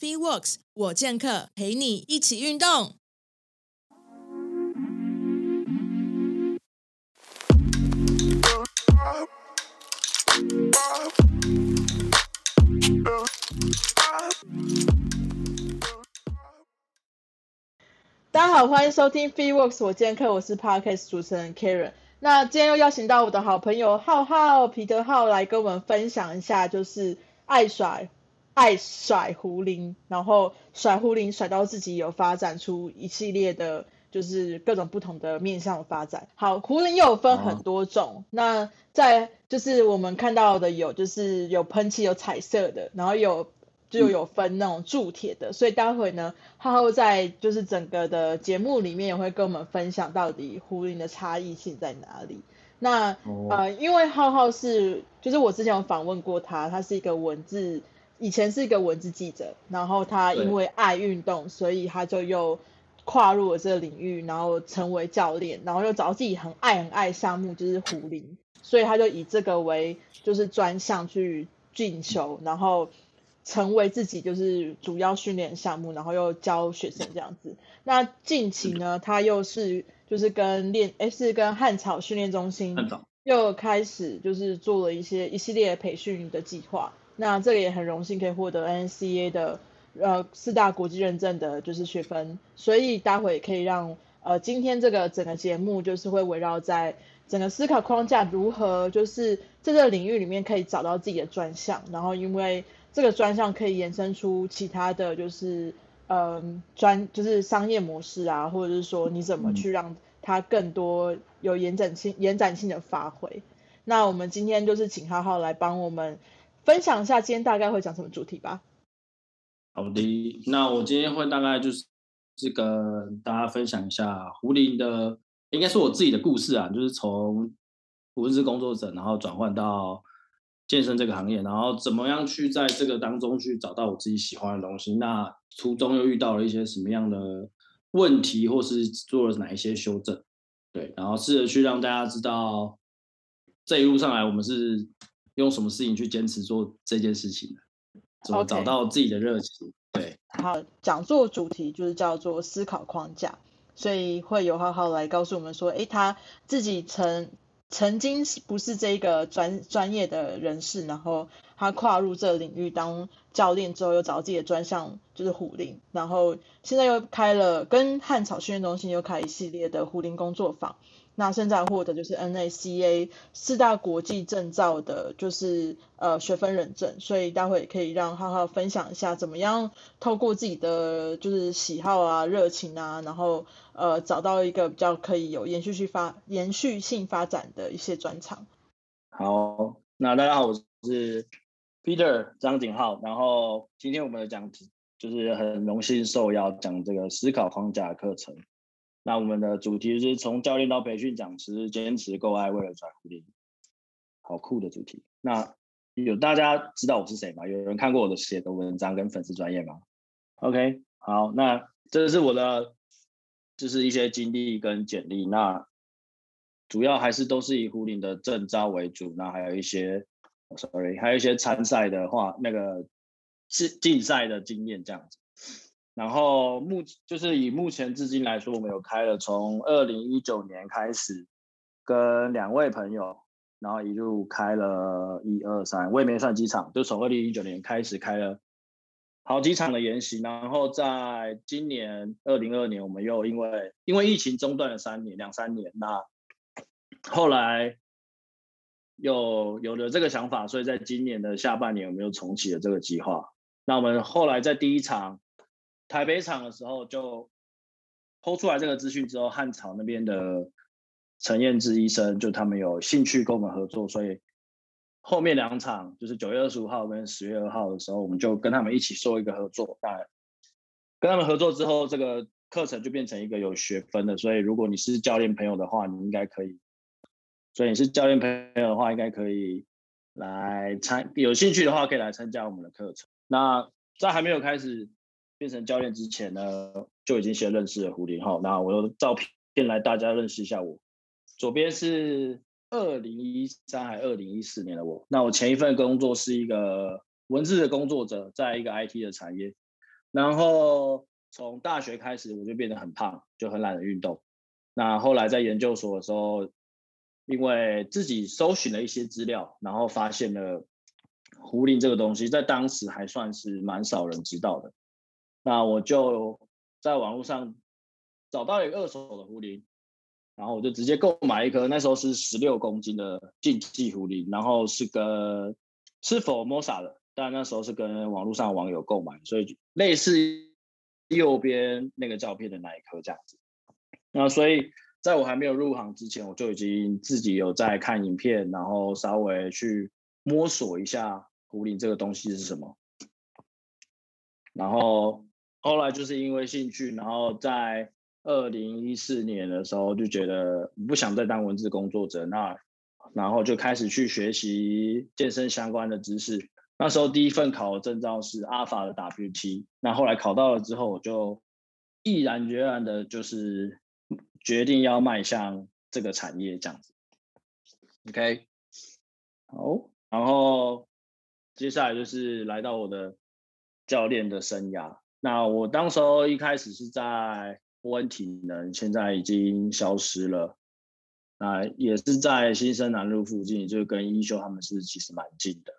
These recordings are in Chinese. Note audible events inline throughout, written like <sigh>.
FeeWorks 我健客陪你一起运动。大家好，欢迎收听 FeeWorks 我健客，我是 Podcast 主持人 Karen。那今天又邀请到我的好朋友浩浩、皮特浩来跟我们分享一下，就是爱甩。爱甩胡铃，然后甩胡铃甩到自己有发展出一系列的，就是各种不同的面向的发展。好，胡铃又有分很多种，那在就是我们看到的有就是有喷漆有彩色的，然后有就有分那种铸铁的，所以待会呢，浩浩在就是整个的节目里面也会跟我们分享到底胡铃的差异性在哪里。那呃，因为浩浩是就是我之前有访问过他，他是一个文字。以前是一个文字记者，然后他因为爱运动，所以他就又跨入了这个领域，然后成为教练，然后又找到自己很爱很爱项目，就是壶铃，所以他就以这个为就是专项去进修，然后成为自己就是主要训练项目，然后又教学生这样子。那近期呢，他又是就是跟练哎是跟汉草训练中心又开始就是做了一些一系列培训的计划。那这个也很荣幸可以获得 NCA 的呃四大国际认证的就是学分，所以待会可以让呃今天这个整个节目就是会围绕在整个思考框架如何就是在这个领域里面可以找到自己的专项，然后因为这个专项可以延伸出其他的就是嗯专就是商业模式啊，或者是说你怎么去让它更多有延展性延展性的发挥。那我们今天就是请浩浩来帮我们。分享一下今天大概会讲什么主题吧。好的，那我今天会大概就是这个大家分享一下胡林的，应该是我自己的故事啊，就是从文字工作者，然后转换到健身这个行业，然后怎么样去在这个当中去找到我自己喜欢的东西。那途中又遇到了一些什么样的问题，或是做了哪一些修正？对，然后试着去让大家知道这一路上来我们是。用什么事情去坚持做这件事情怎么找到自己的热情？对，好，讲座主题就是叫做思考框架，所以会有浩浩来告诉我们说，哎，他自己曾曾经不是这个专专业的人士，然后他跨入这个领域当教练之后，又找自己的专项就是虎林，然后现在又开了跟汉草训练中心又开一系列的虎林工作坊。那现在获得就是 NACA 四大国际证照的，就是呃学分认证，所以待会可以让浩浩分享一下怎么样透过自己的就是喜好啊、热情啊，然后呃找到一个比较可以有延续性发延续性发展的一些专长。好，那大家好，我是 Peter 张景浩，然后今天我们的讲题就是很荣幸受邀讲这个思考框架课程。那我们的主题是从教练到培训讲师，坚持够爱，为了转蝴蝶，好酷的主题。那有大家知道我是谁吗？有人看过我的写的文章跟粉丝专业吗？OK，好，那这是我的，就是一些经历跟简历。那主要还是都是以胡林的证招为主。那还有一些，sorry，还有一些参赛的话，那个竞竞赛的经验这样子。然后目就是以目前至今来说，我们有开了从二零一九年开始，跟两位朋友，然后一路开了一二三，我也没算几场，就从二零一九年开始开了好几场的研习。然后在今年二零二年，我们又因为因为疫情中断了三年两三年，那后来又有了这个想法，所以在今年的下半年，我们又重启了这个计划。那我们后来在第一场。台北场的时候就抛出来这个资讯之后，汉朝那边的陈彦之医生就他们有兴趣跟我们合作，所以后面两场就是九月二十五号跟十月二号的时候，我们就跟他们一起做一个合作。那跟他们合作之后，这个课程就变成一个有学分的。所以如果你是教练朋友的话，你应该可以；所以你是教练朋友的话，应该可以来参。有兴趣的话，可以来参加我们的课程。那在还没有开始。变成教练之前呢，就已经先认识了胡林浩。那我用照片来大家认识一下我。左边是二零一三还二零一四年的我。那我前一份工作是一个文字的工作者，在一个 IT 的产业。然后从大学开始我就变得很胖，就很懒得运动。那后来在研究所的时候，因为自己搜寻了一些资料，然后发现了胡林这个东西，在当时还算是蛮少人知道的。那我就在网络上找到一个二手的壶铃，然后我就直接购买一颗，那时候是十六公斤的竞技壶铃，然后是跟是否 Mosa 的，但那时候是跟网络上网友购买，所以类似右边那个照片的那一颗这样子。那所以。在我还没有入行之前，我就已经自己有在看影片，然后稍微去摸索一下壶铃这个东西是什么。然后后来就是因为兴趣，然后在二零一四年的时候就觉得不想再当文字工作者，那然后就开始去学习健身相关的知识。那时候第一份考的证照是阿法的 WT，那后来考到了之后，我就毅然决然的就是。决定要迈向这个产业这样子，OK，好，然后接下来就是来到我的教练的生涯。那我当时候一开始是在波恩体能，现在已经消失了。那也是在新生南路附近，就跟一休他们是其实蛮近的。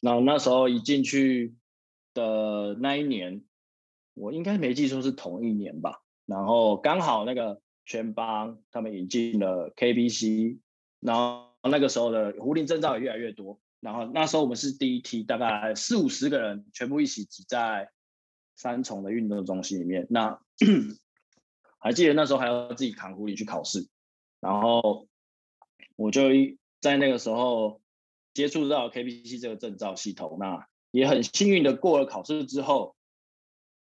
那那时候一进去的那一年，我应该没记错是同一年吧。然后刚好那个全邦他们引进了 KBC，然后那个时候的壶铃证照也越来越多。然后那时候我们是第一梯，大概四五十个人全部一起挤在三重的运动中心里面。那 <clears throat> 还记得那时候还要自己扛壶铃去考试，然后我就一在那个时候接触到 KBC 这个证照系统，那也很幸运的过了考试之后。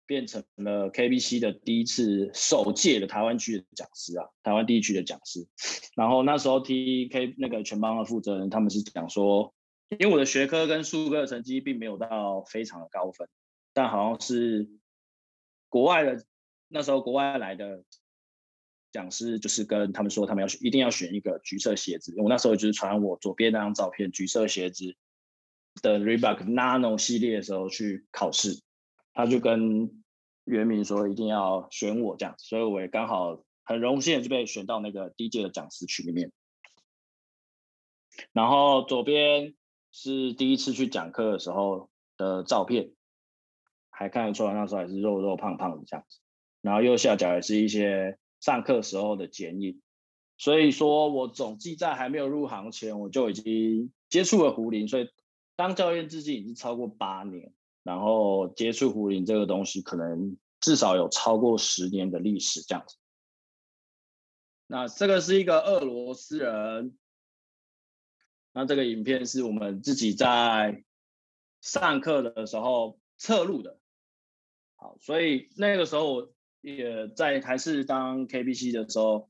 变成了 KBC 的第一次首届的台湾区的讲师啊，台湾地区的讲师。<laughs> 然后那时候 TK 那个全邦的负责人，他们是讲说，因为我的学科跟数科的成绩并没有到非常的高分，但好像是国外的那时候国外来的讲师，就是跟他们说，他们要选一定要选一个橘色鞋子。我那时候就是传我左边那张照片，橘色鞋子的 Reebok Nano 系列的时候去考试。他就跟袁明说一定要选我这样，所以我也刚好很荣幸就被选到那个第一届的讲师群里面。然后左边是第一次去讲课的时候的照片，还看得出来那时候还是肉肉胖胖的这样子。然后右下角也是一些上课时候的剪影。所以说我总计在还没有入行前，我就已经接触了胡林，所以当教练至今已经超过八年。然后接触胡林这个东西，可能至少有超过十年的历史这样子。那这个是一个俄罗斯人，那这个影片是我们自己在上课的时候侧录的。好，所以那个时候也在还是当 KBC 的时候，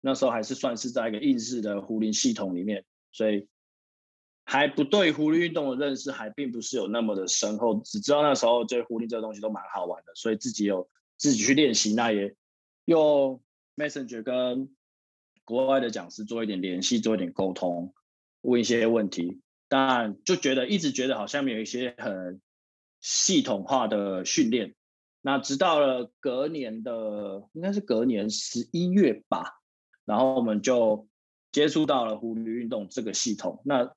那时候还是算是在一个硬式的壶铃系统里面，所以。还不对壶铃运动的认识还并不是有那么的深厚，只知道那时候这壶铃这个东西都蛮好玩的，所以自己有自己去练习，那也用 Messenger 跟国外的讲师做一点联系，做一点沟通，问一些问题，但就觉得一直觉得好像没有一些很系统化的训练。那直到了隔年的应该是隔年十一月吧，然后我们就接触到了壶铃运动这个系统，那。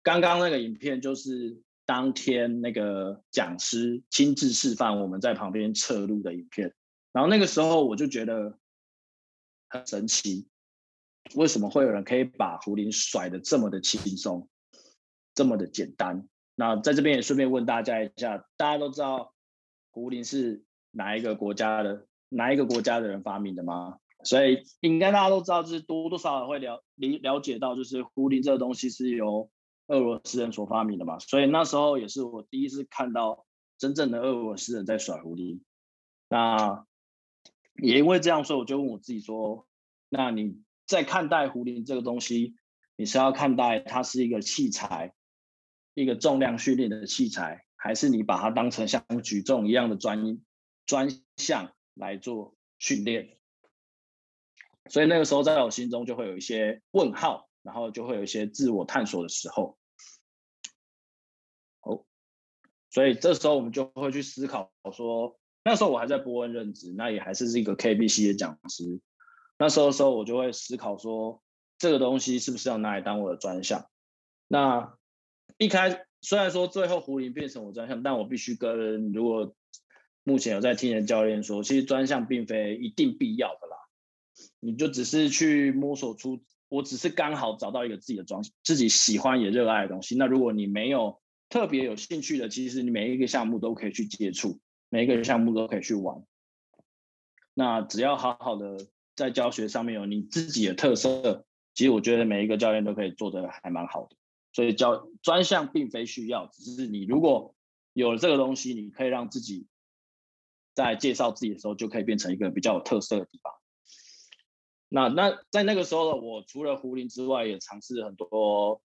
刚刚那个影片就是当天那个讲师亲自示范，我们在旁边侧录的影片。然后那个时候我就觉得很神奇，为什么会有人可以把壶铃甩的这么的轻松，这么的简单？那在这边也顺便问大家一下，大家都知道壶铃是哪一个国家的哪一个国家的人发明的吗？所以应该大家都知道，就是多多少少会了理了解到，就是壶铃这个东西是由俄罗斯人所发明的嘛，所以那时候也是我第一次看到真正的俄罗斯人在甩壶铃。那也因为这样，所以我就问我自己说：，那你在看待壶铃这个东西，你是要看待它是一个器材，一个重量训练的器材，还是你把它当成像举重一样的专专项来做训练？所以那个时候在我心中就会有一些问号，然后就会有一些自我探索的时候。哦所以这时候我们就会去思考说，那时候我还在波恩任职，那也还是是一个 KBC 的讲师。那时候的时候我就会思考说，这个东西是不是要拿来当我的专项？那一开虽然说最后胡林变成我专项，但我必须跟如果目前有在听的教练说，其实专项并非一定必要的啦。你就只是去摸索出，我只是刚好找到一个自己的专自己喜欢也热爱的东西。那如果你没有特别有兴趣的，其实你每一个项目都可以去接触，每一个项目都可以去玩。那只要好好的在教学上面有你自己的特色，其实我觉得每一个教练都可以做得还蛮好的。所以教专项并非需要，只是你如果有了这个东西，你可以让自己在介绍自己的时候就可以变成一个比较有特色的地方。那那在那个时候，我除了壶铃之外，也尝试很多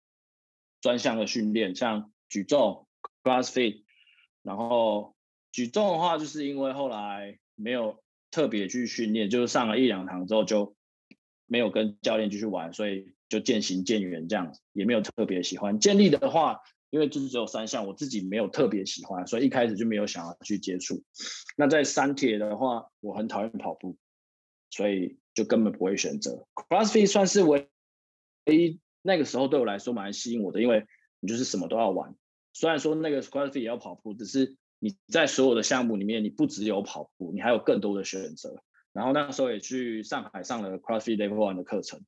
专项的训练，像举重、CrossFit。然后举重的话，就是因为后来没有特别去训练，就是上了一两堂之后就没有跟教练继续玩，所以就渐行渐远这样子，也没有特别喜欢。建立的话，因为就是只有三项，我自己没有特别喜欢，所以一开始就没有想要去接触。那在三铁的话，我很讨厌跑步，所以。就根本不会选择 CrossFit，算是唯一那个时候对我来说蛮吸引我的，因为你就是什么都要玩。虽然说那个 CrossFit 也要跑步，只是你在所有的项目里面，你不只有跑步，你还有更多的选择。然后那时候也去上海上了 CrossFit Level One 的课程，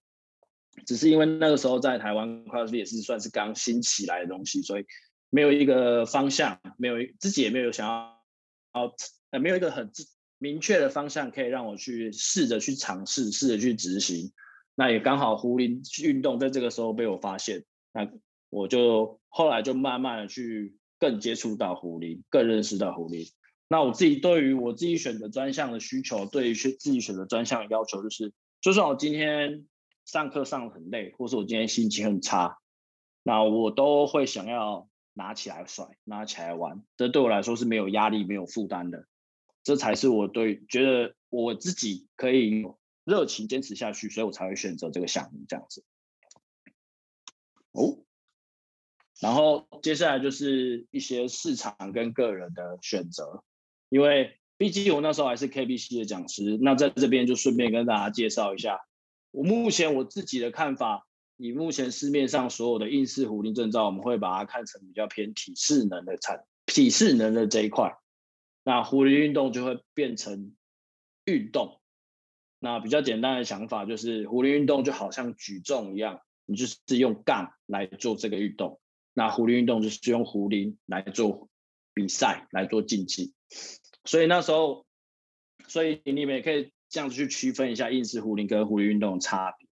只是因为那个时候在台湾 CrossFit 也是算是刚新起来的东西，所以没有一个方向，没有自己也没有想要，呃，没有一个很。明确的方向可以让我去试着去尝试，试着去执行。那也刚好胡林运动在这个时候被我发现，那我就后来就慢慢的去更接触到狐狸，更认识到狐狸。那我自己对于我自己选择专项的需求，对于自己选择专项的要求，就是就算我今天上课上的很累，或是我今天心情很差，那我都会想要拿起来甩，拿起来玩。这对我来说是没有压力、没有负担的。这才是我对觉得我自己可以热情坚持下去，所以我才会选择这个项目这样子。哦，然后接下来就是一些市场跟个人的选择，因为毕竟我那时候还是 KBC 的讲师，那在这边就顺便跟大家介绍一下，我目前我自己的看法，以目前市面上所有的应试壶铃证照，我们会把它看成比较偏体适能的产体适能的这一块。那狐狸运动就会变成运动。那比较简单的想法就是，壶铃运动就好像举重一样，你就是用杠来做这个运动。那壶铃运动就是用壶铃来做比赛，来做竞技。所以那时候，所以你们也可以这样子去区分一下硬式壶铃跟壶铃运动的差别。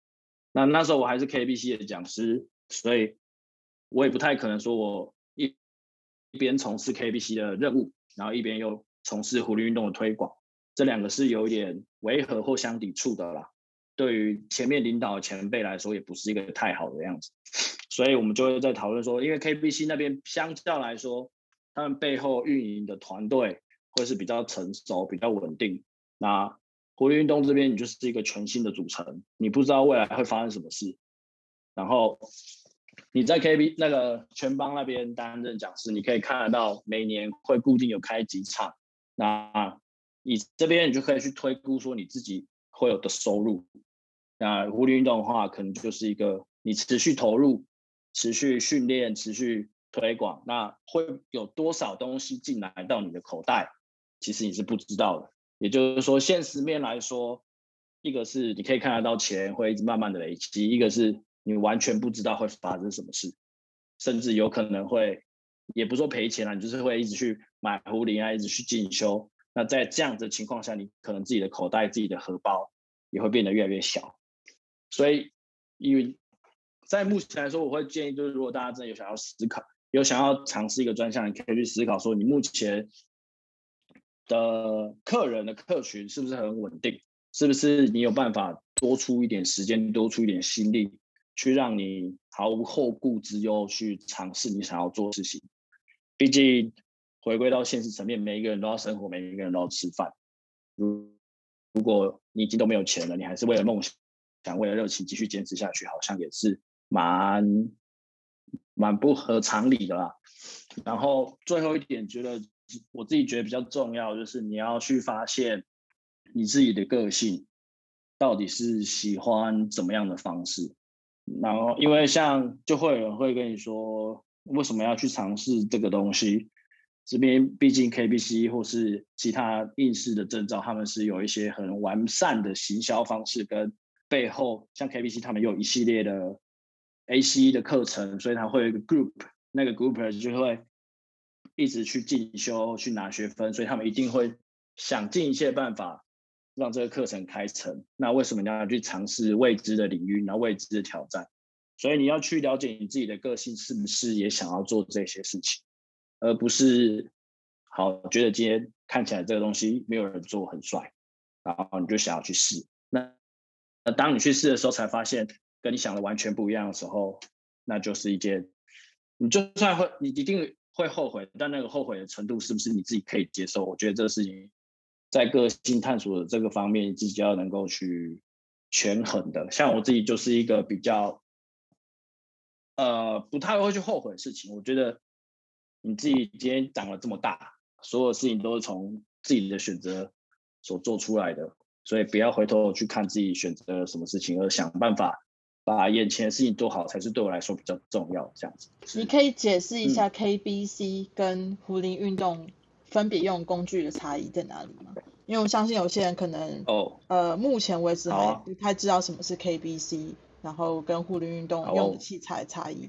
那那时候我还是 KBC 的讲师，所以我也不太可能说我一一边从事 KBC 的任务。然后一边又从事狐狸运动的推广，这两个是有点违和或相抵触的啦。对于前面领导前辈来说，也不是一个太好的样子。所以我们就会在讨论说，因为 KBC 那边相较来说，他们背后运营的团队会是比较成熟、比较稳定。那狐狸运动这边，你就是一个全新的组成，你不知道未来会发生什么事。然后。你在 KB 那个全邦那边担任讲师，你可以看得到每年会固定有开几场，那你这边你就可以去推估说你自己会有的收入。那狐狸运动的话，可能就是一个你持续投入、持续训练、持续推广，那会有多少东西进来到你的口袋，其实你是不知道的。也就是说，现实面来说，一个是你可以看得到钱会一直慢慢的累积，一个是。你完全不知道会发生什么事，甚至有可能会，也不说赔钱了，你就是会一直去买壶铃啊，一直去进修。那在这样的情况下，你可能自己的口袋、自己的荷包也会变得越来越小。所以，因为在目前来说，我会建议，就是如果大家真的有想要思考，有想要尝试一个专项，你可以去思考说，你目前的客人的客群是不是很稳定？是不是你有办法多出一点时间，多出一点心力？去让你毫无后顾之忧去尝试你想要做事情，毕竟回归到现实层面，每一个人都要生活，每一个人都要吃饭。如如果你已经都没有钱了，你还是为了梦想，想为了热情继续坚持下去，好像也是蛮蛮不合常理的啦。然后最后一点，觉得我自己觉得比较重要，就是你要去发现你自己的个性到底是喜欢怎么样的方式。然后，因为像就会有人会跟你说，为什么要去尝试这个东西？这边毕竟 KBC 或是其他应试的证照，他们是有一些很完善的行销方式，跟背后像 KBC 他们有一系列的 A C E 的课程，所以他会有一个 group，那个 grouper 就会一直去进修去拿学分，所以他们一定会想尽一切办法让这个课程开成。那为什么你要去尝试未知的领域，然后未知的挑战？所以你要去了解你自己的个性是不是也想要做这些事情。而不是好觉得今天看起来这个东西没有人做很帅，然后你就想要去试。那当你去试的时候，才发现跟你想的完全不一样的时候，那就是一件你就算会你一定会后悔，但那个后悔的程度是不是你自己可以接受？我觉得这个事情在个性探索的这个方面，自己要能够去权衡的。像我自己就是一个比较呃不太会去后悔的事情，我觉得。你自己今天长了这么大，所有事情都是从自己的选择所做出来的，所以不要回头去看自己选择了什么事情，而想办法把眼前的事情做好，才是对我来说比较重要。这样子，你可以解释一下 KBC 跟壶铃运动分别用工具的差异在哪里吗？因为我相信有些人可能哦，呃，目前为止还不太知道什么是 KBC，然后跟护林运动用的器材差异。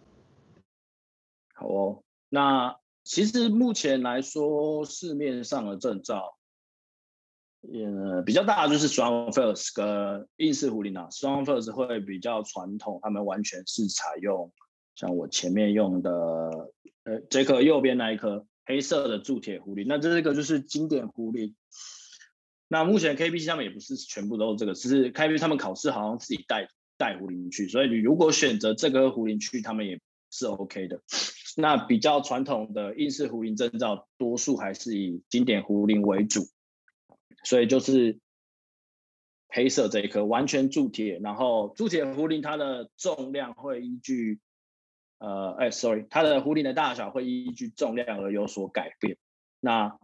好哦，那。其实目前来说，市面上的证照，呃，比较大就是 Strong First 跟硬式壶铃啊。Strong First 会比较传统，他们完全是采用像我前面用的，呃，这颗右边那一颗黑色的铸铁壶铃。那这个就是经典壶铃。那目前 KBC 他们也不是全部都是这个，只是 KBC 他们考试好像自己带带壶铃去，所以你如果选择这个壶铃去，他们也是 OK 的。那比较传统的硬式壶铃证照，多数还是以经典壶铃为主，所以就是黑色这一颗完全铸铁，然后铸铁壶铃它的重量会依据，呃，哎，sorry，它的壶铃的大小会依据重量而有所改变。那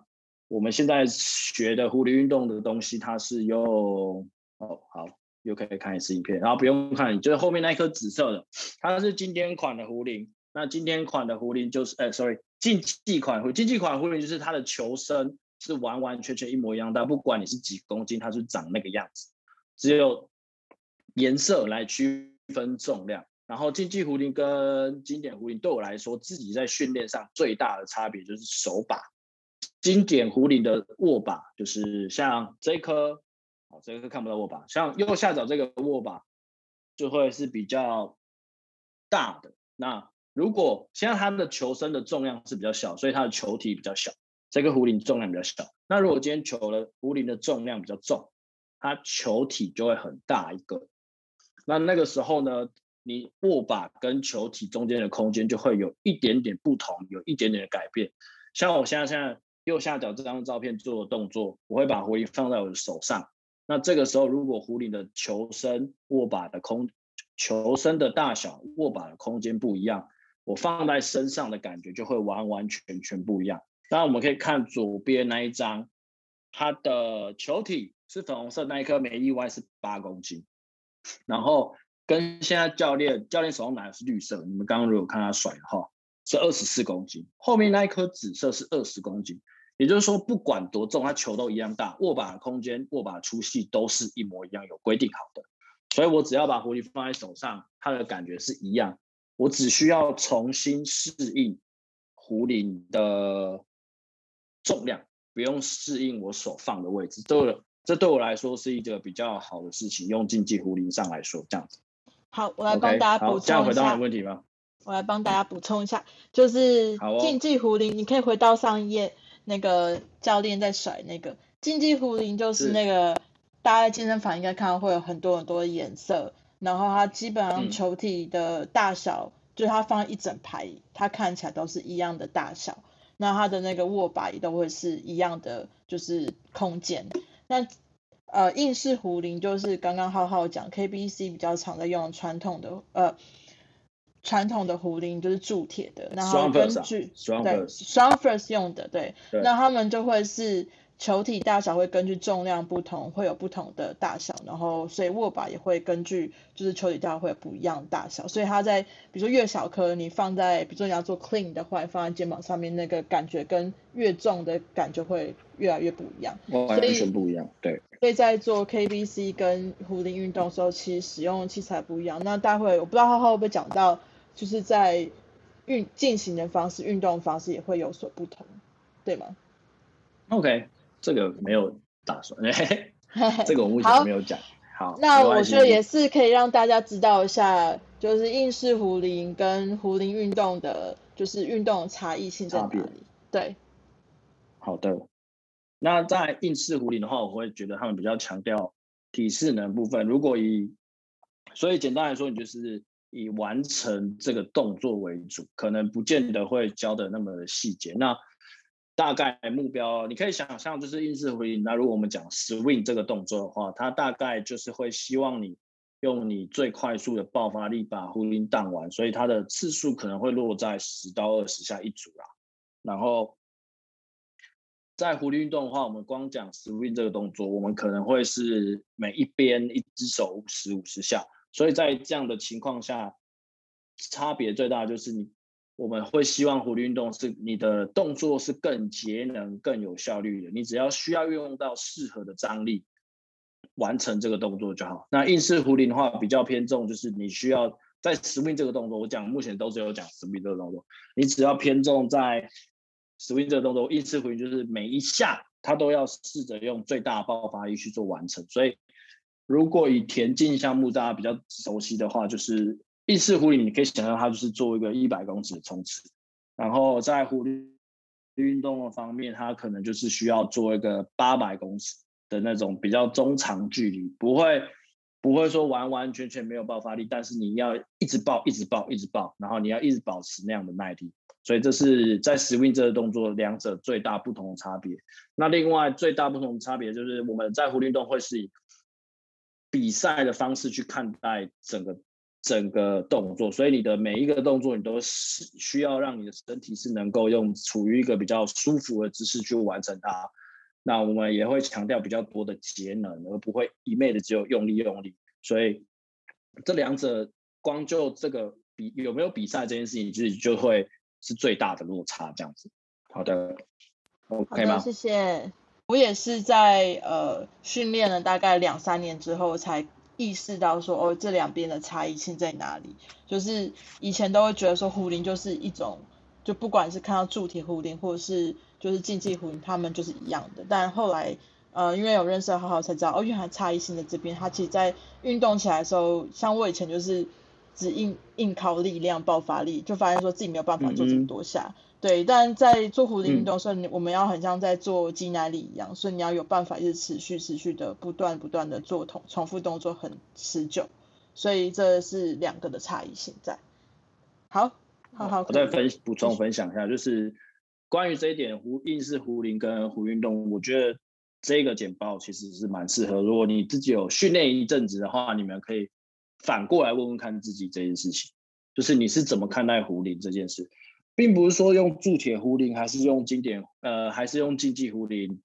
我们现在学的壶铃运动的东西，它是用，哦，好，又可以看一次影片，然后不用看，就是后面那一颗紫色的，它是经典款的壶铃。那今天款的壶铃就是，哎，sorry，竞技款壶，竞技款壶铃就是它的球身是完完全全一模一样但，不管你是几公斤，它是长那个样子，只有颜色来区分重量。然后竞技壶铃跟经典壶铃对我来说，自己在训练上最大的差别就是手把。经典壶铃的握把就是像这一颗，哦，这颗看不到握把，像右下角这个握把就会是比较大的。那如果现在它的球身的重量是比较小，所以它的球体比较小，这个壶铃重量比较小。那如果今天球的壶铃的重量比较重，它球体就会很大一个。那那个时候呢，你握把跟球体中间的空间就会有一点点不同，有一点点的改变。像我现在现在右下角这张照片做的动作，我会把壶铃放在我的手上。那这个时候，如果壶铃的球身握把的空球身的大小、握把的空间不一样。我放在身上的感觉就会完完全全不一样。那我们可以看左边那一张，它的球体是粉红色那一颗，没意外是八公斤。然后跟现在教练教练手上拿的是绿色，你们刚刚如果看他甩的话是二十四公斤。后面那一颗紫色是二十公斤，也就是说不管多重，它球都一样大，握把空间、握把粗细都是一模一样，有规定好的。所以我只要把壶铃放在手上，它的感觉是一样。我只需要重新适应壶铃的重量，不用适应我手放的位置。这这对我来说是一个比较好的事情。用竞技壶铃上来说，这样子。好，我来帮大家补充一下。这样回答问题吗？我来帮大家补充一下，就是竞技壶铃，你可以回到上一页，那个教练在甩那个竞技壶铃，就是那个大家在健身房应该看到会有很多很多的颜色。然后它基本上球体的大小，就是它放一整排，它看起来都是一样的大小。那它的那个握把也都会是一样的，就是空间。那呃，硬式壶铃就是刚刚浩浩讲，KBC 比较常在用传统的呃传统的壶铃就是铸铁的，然后根据对 strong first 用的，对，那他们就会是。球体大小会根据重量不同，会有不同的大小，然后所以握把也会根据就是球体大小会有不一样大小，所以它在比如说越小颗，你放在比如说你要做 clean 的话，放在肩膀上面那个感觉跟越重的感觉会越来越不一样，完全不一样，对。所以在做 KBC 跟壶铃运动的时候，其实使用器材不一样。那待会我不知道他会不会讲到，就是在运进行的方式、运动方式也会有所不同，对吗？OK。这个没有打算，<laughs> 这个我目前没有讲。好，那我觉得也是可以让大家知道一下，就是硬式壶铃跟壶铃运动的，就是运动差异性在哪里？对。好的，那在硬式壶铃的话，我会觉得他们比较强调体适能部分。如果以，所以简单来说，你就是以完成这个动作为主，可能不见得会教的那么细节。那大概目标，你可以想象，就是硬式回应。那如果我们讲 swing 这个动作的话，它大概就是会希望你用你最快速的爆发力把壶铃荡完，所以它的次数可能会落在十到二十下一组啦。然后在壶铃运动的话，我们光讲 swing 这个动作，我们可能会是每一边一只手十五十下，所以在这样的情况下，差别最大就是你。我们会希望壶铃运动是你的动作是更节能、更有效率的。你只要需要运用到适合的张力，完成这个动作就好。那硬式壶铃的话，比较偏重就是你需要在 swing 这个动作，我讲目前都只有讲 swing 这个动作。你只要偏重在 swing 这个动作，硬式壶铃就是每一下它都要试着用最大爆发力去做完成。所以，如果以田径项目大家比较熟悉的话，就是。意式壶铃，你可以想象它就是做一个一百公尺的冲刺，然后在壶铃运动的方面，它可能就是需要做一个八百公尺的那种比较中长距离，不会不会说完完全全没有爆发力，但是你要一直爆，一直爆，一直爆，然后你要一直保持那样的耐力，所以这是在 swing 这个动作两者最大不同的差别。那另外最大不同的差别就是我们在狐狸运动会是以比赛的方式去看待整个。整个动作，所以你的每一个动作，你都是需要让你的身体是能够用处于一个比较舒服的姿势去完成它。那我们也会强调比较多的节能，而不会一昧的只有用力用力。所以这两者光就这个比有没有比赛这件事情，其实就会是最大的落差。这样子，好的，OK 吗？谢谢。我也是在呃训练了大概两三年之后才。意识到说哦，这两边的差异性在哪里？就是以前都会觉得说壶铃就是一种，就不管是看到铸铁壶铃或者是就是竞技壶铃，他们就是一样的。但后来呃，因为有认识好好才知道哦，原来差异性的这边，它其实在运动起来的时候，像我以前就是只硬硬靠力量爆发力，就发现说自己没有办法做这么多下。对，但在做壶铃运动的时候，我们要很像在做肌耐力一样，所以你要有办法一直持续、持续的、不断、不断的做同重复动作，很持久。所以这是两个的差异现在。好，好好。我再分补充分享一下，就是关于这一点，壶硬式壶铃跟壶运动，我觉得这个简报其实是蛮适合。如果你自己有训练一阵子的话，你们可以反过来问问看自己这件事情，就是你是怎么看待壶铃这件事。并不是说用铸铁壶铃还是用经典呃还是用竞技壶铃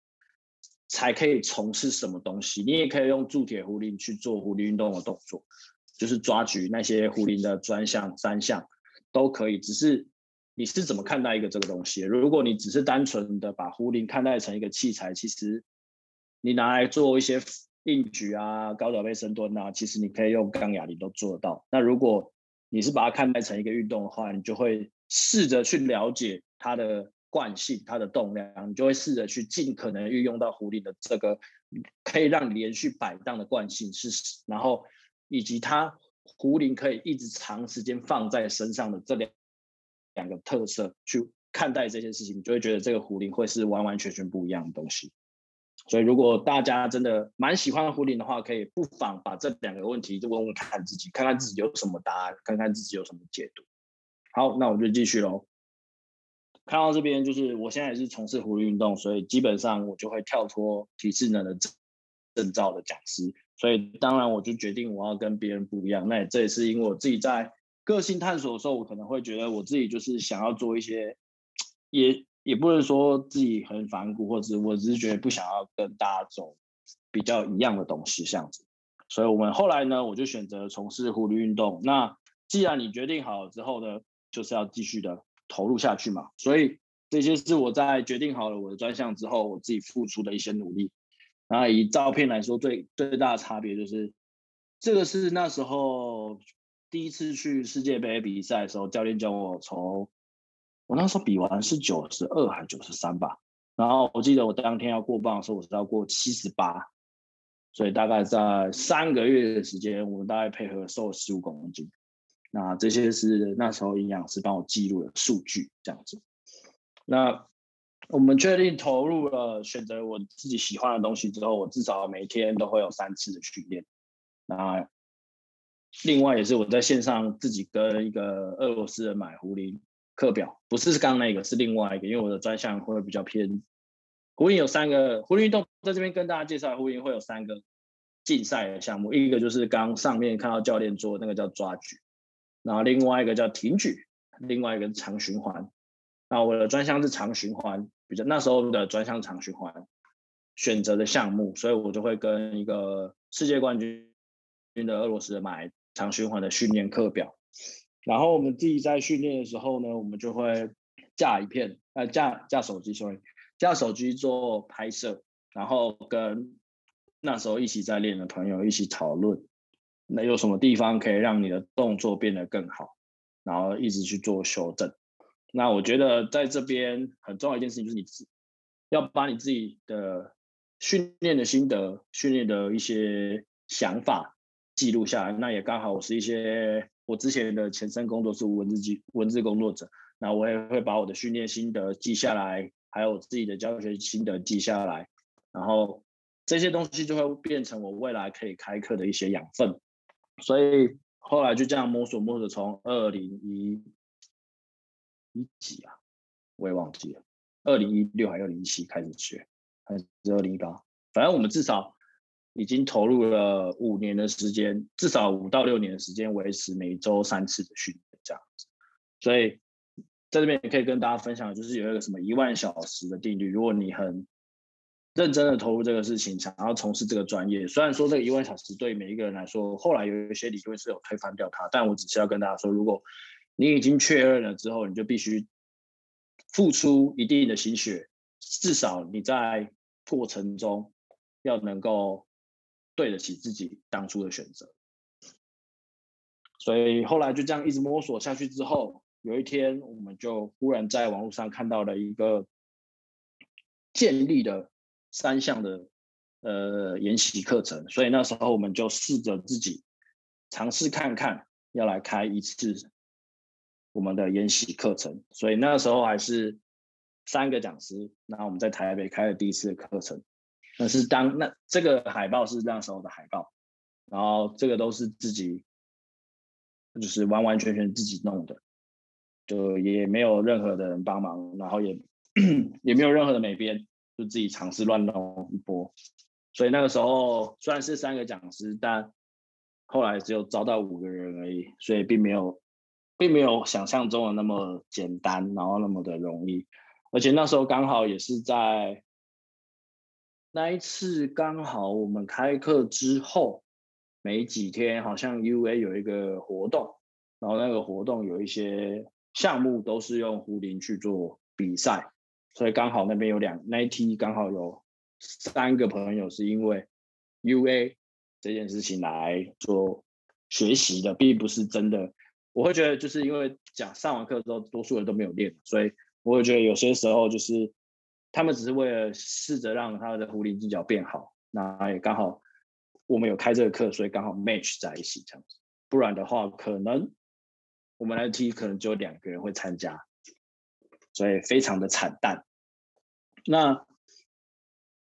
才可以从事什么东西，你也可以用铸铁壶铃去做壶铃运动的动作，就是抓举那些壶铃的专项三项都可以。只是你是怎么看待一个这个东西？如果你只是单纯的把壶铃看待成一个器材，其实你拿来做一些硬举啊、高脚杯深蹲啊，其实你可以用钢哑铃都做得到。那如果你是把它看待成一个运动的话，你就会。试着去了解它的惯性、它的动量，你就会试着去尽可能运用到壶铃的这个可以让你连续摆荡的惯性是，然后以及它壶铃可以一直长时间放在身上的这两两个特色去看待这件事情，你就会觉得这个壶铃会是完完全全不一样的东西。所以，如果大家真的蛮喜欢壶铃的话，可以不妨把这两个问题就问问看自己，看看自己有什么答案，看看自己有什么解读。好，那我就继续喽。看到这边，就是我现在也是从事狐狸运动，所以基本上我就会跳脱体适能的证证照的讲师。所以当然我就决定我要跟别人不一样。那这也是因为我自己在个性探索的时候，我可能会觉得我自己就是想要做一些，也也不能说自己很反骨，或者我只是觉得不想要跟大家走比较一样的东西这样子。所以我们后来呢，我就选择从事狐狸运动。那既然你决定好之后呢，就是要继续的投入下去嘛。所以这些是我在决定好了我的专项之后，我自己付出的一些努力。然后以照片来说，最最大的差别就是，这个是那时候。第一次去世界杯比赛的时候，教练叫我从我那时候比完是九十二还九十三吧，然后我记得我当天要过磅的时候，我是要过七十八，所以大概在三个月的时间，我们大概配合瘦了十五公斤。那这些是那时候营养师帮我记录的数据，这样子。那我们确定投入了，选择我自己喜欢的东西之后，我至少每天都会有三次的训练。那另外也是我在线上自己跟一个俄罗斯人买壶铃课表，不是刚那个，是另外一个，因为我的专项会比较偏。狐狸有三个狐狸运动，在这边跟大家介绍，狐狸会有三个竞赛的项目，一个就是刚上面看到教练做那个叫抓举，然后另外一个叫停举，另外一个是长循环。那我的专项是长循环，比较那时候的专项长循环选择的项目，所以我就会跟一个世界冠军的俄罗斯人买。长循环的训练课表，然后我们自己在训练的时候呢，我们就会架一片，呃，架架手机，sorry，架手机做拍摄，然后跟那时候一起在练的朋友一起讨论，那有什么地方可以让你的动作变得更好，然后一直去做修正。那我觉得在这边很重要一件事情就是你自要把你自己的训练的心得、训练的一些想法。记录下来，那也刚好我是一些我之前的前身工作是文字记文字工作者，那我也会把我的训练心得记下来，还有我自己的教学心得记下来，然后这些东西就会变成我未来可以开课的一些养分，所以后来就这样摸索摸索，从二零一几啊，我也忘记了，二零一六还是二零一七开始学，还是二零一八，反正我们至少。已经投入了五年的时间，至少五到六年的时间，维持每周三次的训练这样子。所以在这边也可以跟大家分享，就是有一个什么一万小时的定律。如果你很认真的投入这个事情，想要从事这个专业，虽然说这个一万小时对每一个人来说，后来有一些理论是有推翻掉它，但我只是要跟大家说，如果你已经确认了之后，你就必须付出一定的心血，至少你在过程中要能够。对得起自己当初的选择，所以后来就这样一直摸索下去之后，有一天我们就忽然在网络上看到了一个建立的三项的呃研习课程，所以那时候我们就试着自己尝试看看，要来开一次我们的研习课程。所以那时候还是三个讲师，那我们在台北开了第一次的课程。那是当那这个海报是那时候的海报，然后这个都是自己，就是完完全全自己弄的，就也没有任何的人帮忙，然后也 <clears throat> 也没有任何的美编，就自己尝试乱弄一波。所以那个时候虽然是三个讲师，但后来只有招到五个人而已，所以并没有并没有想象中的那么简单，然后那么的容易。而且那时候刚好也是在。那一次刚好我们开课之后没几天，好像 U A 有一个活动，然后那个活动有一些项目都是用胡林去做比赛，所以刚好那边有两那一梯刚好有三个朋友是因为 U A 这件事情来做学习的，并不是真的。我会觉得就是因为讲上完课之后，多数人都没有练，所以我会觉得有些时候就是。他们只是为了试着让他的狐狸技巧变好，那也刚好我们有开这个课，所以刚好 match 在一起这样子。不然的话，可能我们来踢可能只有两个人会参加，所以非常的惨淡。那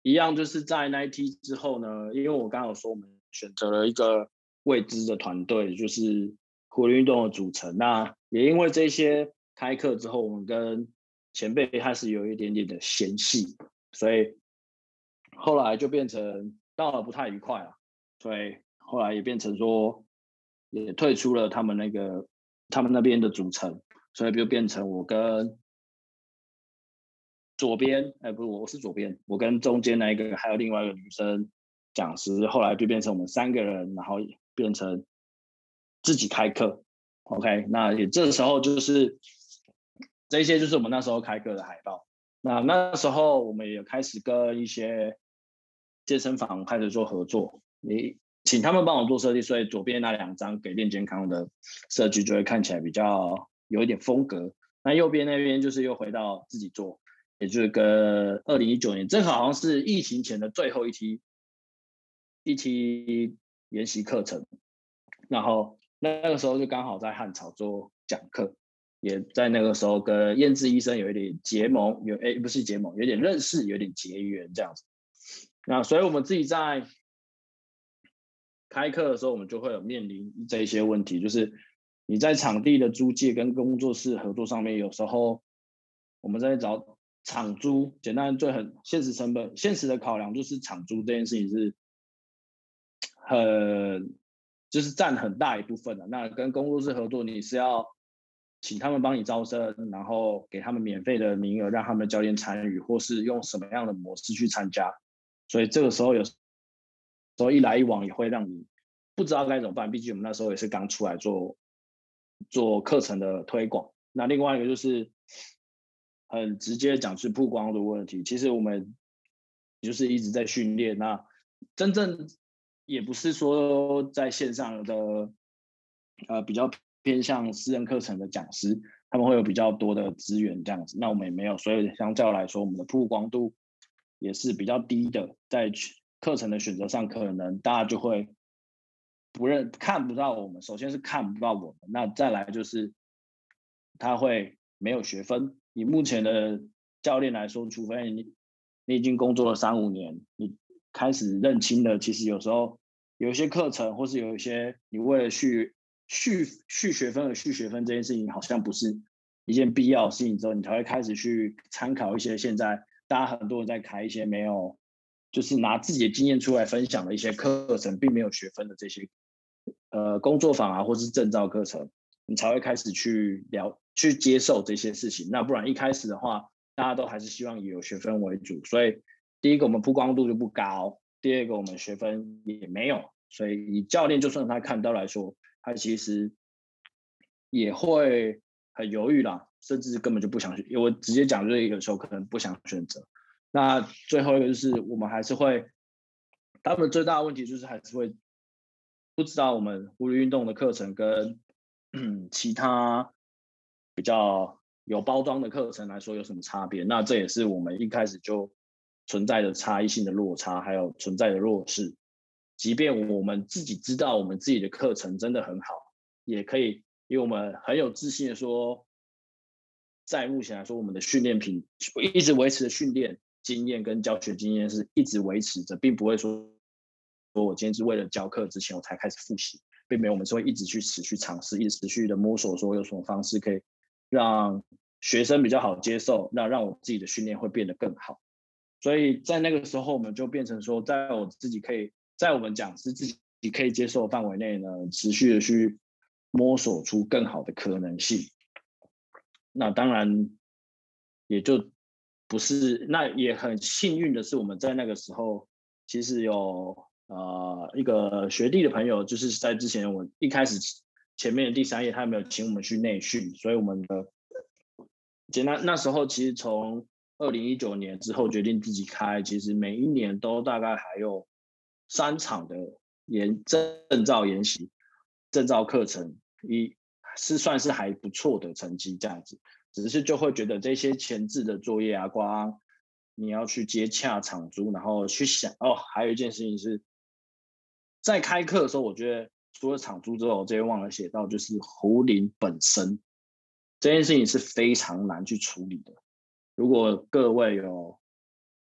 一样就是在那一踢之后呢，因为我刚刚说我们选择了一个未知的团队，就是苦力运动的组成。那也因为这些开课之后，我们跟前辈他是有一点点的嫌隙，所以后来就变成闹得不太愉快了。所以后来也变成说，也退出了他们那个他们那边的组成，所以就变成我跟左边，哎，不是，我是左边，我跟中间那一个还有另外一个女生讲师，后来就变成我们三个人，然后变成自己开课。OK，那也这时候就是这些就是我们那时候开课的海报。那那时候我们也开始跟一些健身房开始做合作，你请他们帮我做设计，所以左边那两张给练健康的设计就会看起来比较有一点风格。那右边那边就是又回到自己做，也就是跟二零一九年正好好像是疫情前的最后一期一期研习课程，然后那个时候就刚好在汉草做讲课。也在那个时候跟燕志医生有一点结盟，有哎不是结盟，有点认识，有点结缘这样子。那所以我们自己在开课的时候，我们就会有面临这一些问题，就是你在场地的租借跟工作室合作上面，有时候我们在找场租，简单最很现实成本，现实的考量就是场租这件事情是很就是占很大一部分的。那跟工作室合作，你是要。请他们帮你招生，然后给他们免费的名额，让他们教练参与，或是用什么样的模式去参加。所以这个时候有时候一来一往也会让你不知道该怎么办。毕竟我们那时候也是刚出来做做课程的推广。那另外一个就是很直接讲是曝光的问题。其实我们就是一直在训练。那真正也不是说在线上的呃比较。偏向私人课程的讲师，他们会有比较多的资源这样子，那我们也没有，所以相较来说，我们的曝光度也是比较低的。在课程的选择上，可能大家就会不认看不到我们。首先是看不到我们，那再来就是他会没有学分。以目前的教练来说，除非你你已经工作了三五年，你开始认清了，其实有时候有一些课程，或是有一些你为了去。续续学分而续学分这件事情好像不是一件必要事情，之后你才会开始去参考一些现在大家很多人在开一些没有，就是拿自己的经验出来分享的一些课程，并没有学分的这些呃工作坊啊，或是证照课程，你才会开始去聊去接受这些事情。那不然一开始的话，大家都还是希望以有学分为主，所以第一个我们曝光度就不高，第二个我们学分也没有，所以以教练就算他看到来说。他其实也会很犹豫啦，甚至根本就不想选。因为直接讲，就是有时候可能不想选择。那最后一个就是，我们还是会，他们最大的问题就是还是会不知道我们物理运动的课程跟 <clears throat> 其他比较有包装的课程来说有什么差别。那这也是我们一开始就存在的差异性的落差，还有存在的弱势。即便我们自己知道我们自己的课程真的很好，也可以，因为我们很有自信的说，在目前来说，我们的训练品一直维持的训练经验跟教学经验是一直维持着，并不会说，说我今天是为了教课之前我才开始复习，并没有，我们是会一直去持续尝试，一直持续的摸索，说有什么方式可以让学生比较好接受，那让我自己的训练会变得更好。所以在那个时候，我们就变成说，在我自己可以。在我们讲师自己可以接受的范围内呢，持续的去摸索出更好的可能性。那当然也就不是，那也很幸运的是，我们在那个时候其实有呃一个学弟的朋友，就是在之前我一开始前面的第三页，他没有请我们去内训，所以我们的简单那时候其实从二零一九年之后决定自己开，其实每一年都大概还有。三场的研证照研习、证照课程，一是算是还不错的成绩，这样子。只是就会觉得这些前置的作业啊，光你要去接洽场租，然后去想哦，还有一件事情是，在开课的时候，我觉得除了场租之后，我这边忘了写到，就是壶铃本身这件事情是非常难去处理的。如果各位有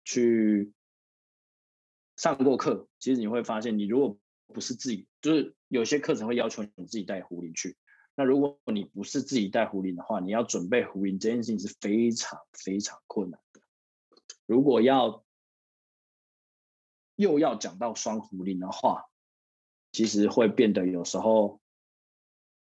去。上过课，其实你会发现，你如果不是自己，就是有些课程会要求你自己带壶铃去。那如果你不是自己带壶铃的话，你要准备壶铃这件事情是非常非常困难的。如果要又要讲到双壶铃的话，其实会变得有时候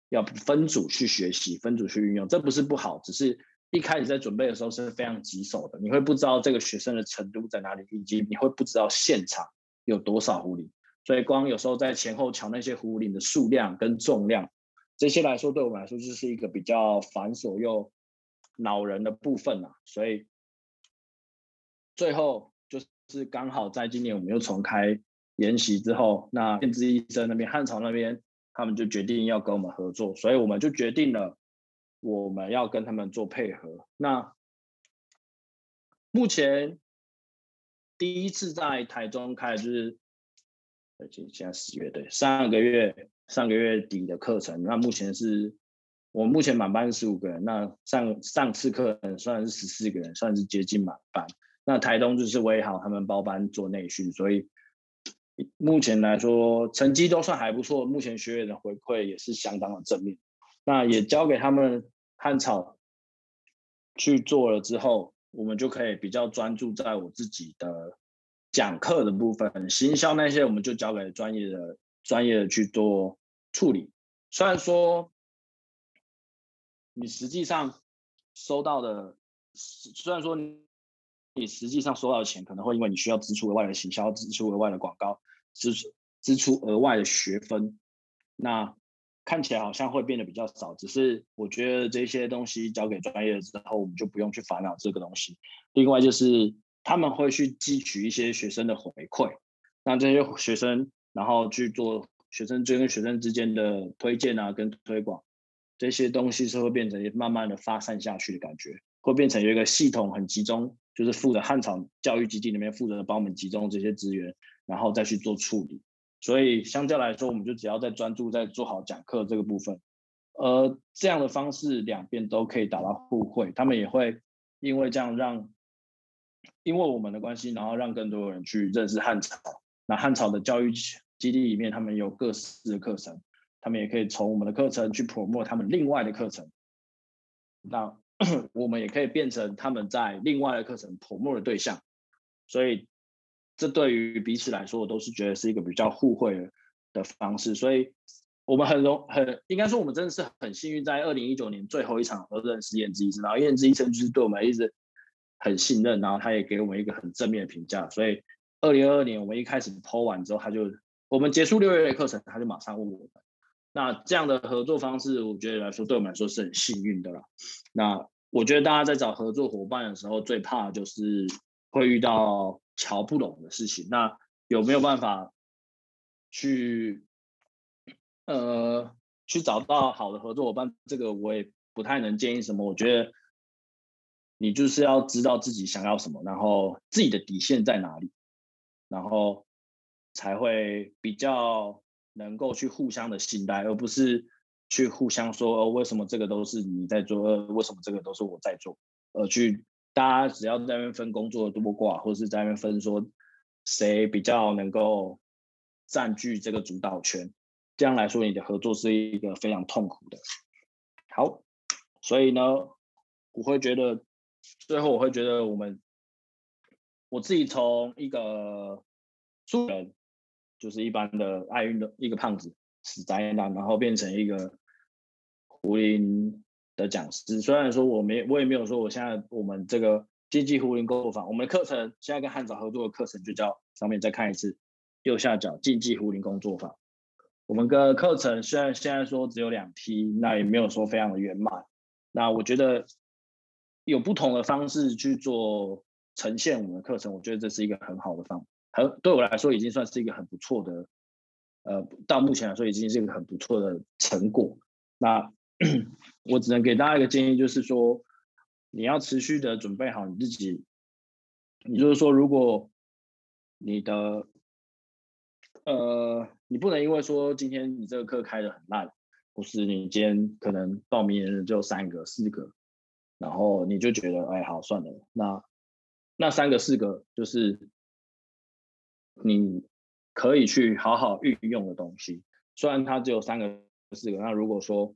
要分组去学习，分组去运用，这不是不好，只是一开始在准备的时候是非常棘手的，你会不知道这个学生的程度在哪里，以及你会不知道现场有多少壶铃，所以光有时候在前后瞧那些壶铃的数量跟重量，这些来说对我们来说就是一个比较繁琐又恼人的部分啊，所以最后就是刚好在今年我们又重开研习之后，那燕子医生那边汉朝那边。他们就决定要跟我们合作，所以我们就决定了我们要跟他们做配合。那目前第一次在台中开，就是而且现在十月对上个月上个月底的课程。那目前是我目前满班十五个人，那上上次课程算是十四个人，算是接近满班。那台东就是威豪他们包班做内训，所以。目前来说，成绩都算还不错。目前学员的回馈也是相当的正面。那也交给他们汉草去做了之后，我们就可以比较专注在我自己的讲课的部分，行销那些我们就交给专业的专业的去做处理。虽然说你实际上收到的，虽然说你实际上收到的钱可能会因为你需要支出额外的行销，支出额外的广告。支出支出额外的学分，那看起来好像会变得比较少。只是我觉得这些东西交给专业之后，我们就不用去烦恼这个东西。另外就是他们会去汲取一些学生的回馈，那这些学生然后去做学生之跟学生之间的推荐啊，跟推广这些东西是会变成慢慢的发散下去的感觉，会变成有一个系统很集中，就是负责汉场教育基金里面负责帮我们集中这些资源。然后再去做处理，所以相较来说，我们就只要在专注在做好讲课这个部分，呃，这样的方式两边都可以达到互惠，他们也会因为这样让，因为我们的关系，然后让更多人去认识汉朝。那汉朝的教育基地里面，他们有各式的课程，他们也可以从我们的课程去 promo 他们另外的课程，那 <clears throat> 我们也可以变成他们在另外的课程 promo 的对象，所以。这对于彼此来说，我都是觉得是一个比较互惠的方式，所以我们很容很应该说，我们真的是很幸运，在二零一九年最后一场都认识燕之医生，然后燕之医生就是对我们一直很信任，然后他也给我们一个很正面的评价，所以二零二二年我们一开始剖完之后，他就我们结束六月的课程，他就马上问我们，那这样的合作方式，我觉得来说对我们来说是很幸运的啦。那我觉得大家在找合作伙伴的时候，最怕就是会遇到。瞧不懂的事情，那有没有办法去呃去找到好的合作伙伴？这个我也不太能建议什么。我觉得你就是要知道自己想要什么，然后自己的底线在哪里，然后才会比较能够去互相的信赖，而不是去互相说为什么这个都是你在做，为什么这个都是我在做，而去。大家只要在那边分工作多寡，或者是在那边分说谁比较能够占据这个主导权，这样来说你的合作是一个非常痛苦的。好，所以呢，我会觉得最后我会觉得我们我自己从一个素人，就是一般的爱运的一个胖子死宅男，然后变成一个胡林。的讲师，虽然说我没，我也没有说我现在我们这个经济胡林工作坊，我们的课程现在跟汉早合作的课程就叫上面再看一次，右下角竞技胡林工作坊。我们的课程虽然现在说只有两梯，那也没有说非常的圆满。那我觉得有不同的方式去做呈现我们的课程，我觉得这是一个很好的方，很对我来说已经算是一个很不错的，呃，到目前来说已经是一个很不错的成果。那。<clears throat> 我只能给大家一个建议，就是说，你要持续的准备好你自己。也就是说，如果你的，呃，你不能因为说今天你这个课开的很烂，或是你今天可能报名人就三个、四个，然后你就觉得，哎，好算了，那那三个、四个就是你可以去好好运用的东西。虽然它只有三个、四个，那如果说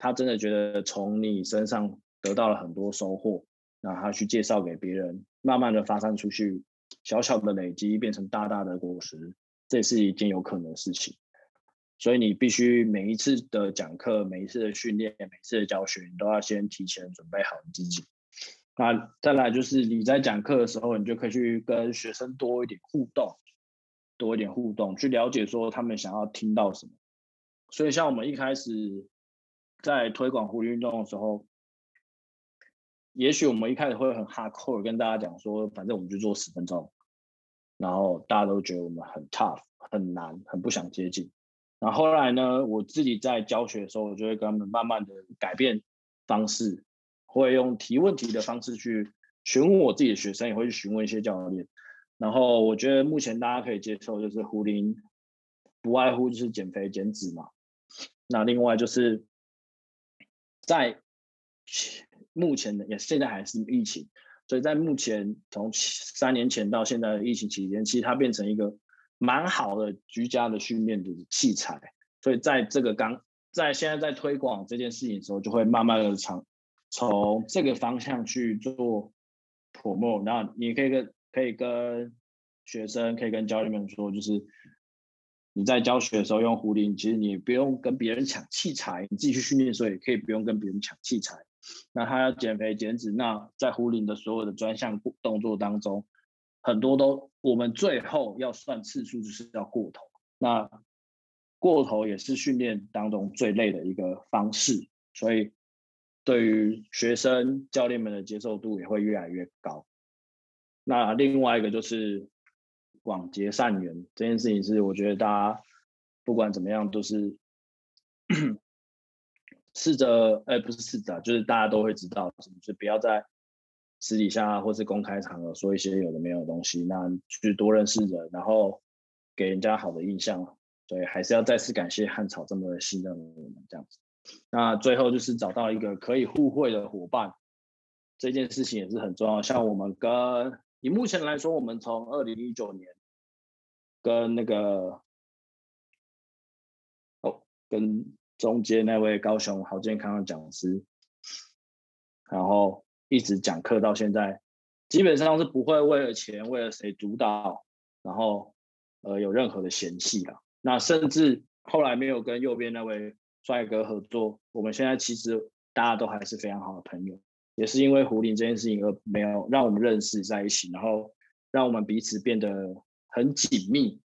他真的觉得从你身上得到了很多收获，那他去介绍给别人，慢慢的发散出去，小小的累积变成大大的果实，这也是一件有可能的事情。所以你必须每一次的讲课、每一次的训练、每一次的教学，你都要先提前准备好你自己。那再来就是你在讲课的时候，你就可以去跟学生多一点互动，多一点互动，去了解说他们想要听到什么。所以像我们一开始在推广壶运动的时候，也许我们一开始会很 hardcore 跟大家讲说，反正我们就做十分钟，然后大家都觉得我们很 tough、很难、很不想接近。然后后来呢，我自己在教学的时候，我就会跟他们慢慢的改变方式，会用提问题的方式去询问我自己的学生，也会去询问一些教练。然后我觉得目前大家可以接受，就是胡林不外乎就是减肥减脂嘛。那另外就是在目前的也现在还是疫情，所以在目前从三年前到现在的疫情期间，其实它变成一个。蛮好的居家的训练的器材，所以在这个刚在现在在推广这件事情的时候，就会慢慢的从从这个方向去做 promo。那你可以跟可以跟学生，可以跟教练们说，就是你在教学的时候用壶铃，其实你不用跟别人抢器材，你自己去训练的时候也可以不用跟别人抢器材。那他要减肥减脂，那在壶铃的所有的专项动作当中。很多都，我们最后要算次数，就是要过头。那过头也是训练当中最累的一个方式，所以对于学生、教练们的接受度也会越来越高。那另外一个就是广结善缘这件事情，是我觉得大家不管怎么样都是试着，哎，不是试着，就是大家都会知道，就是不要在。私底下或是公开场合说一些有的没有的东西，那去多认识人，然后给人家好的印象。对，还是要再次感谢汉草这么信任我们这样子。那最后就是找到一个可以互惠的伙伴，这件事情也是很重要。像我们跟以目前来说，我们从二零一九年跟那个哦，跟中间那位高雄好健康的讲师，然后。一直讲课到现在，基本上是不会为了钱、为了谁主导，然后呃有任何的嫌隙了。那甚至后来没有跟右边那位帅哥合作，我们现在其实大家都还是非常好的朋友，也是因为胡林这件事情而没有让我们认识在一起，然后让我们彼此变得很紧密，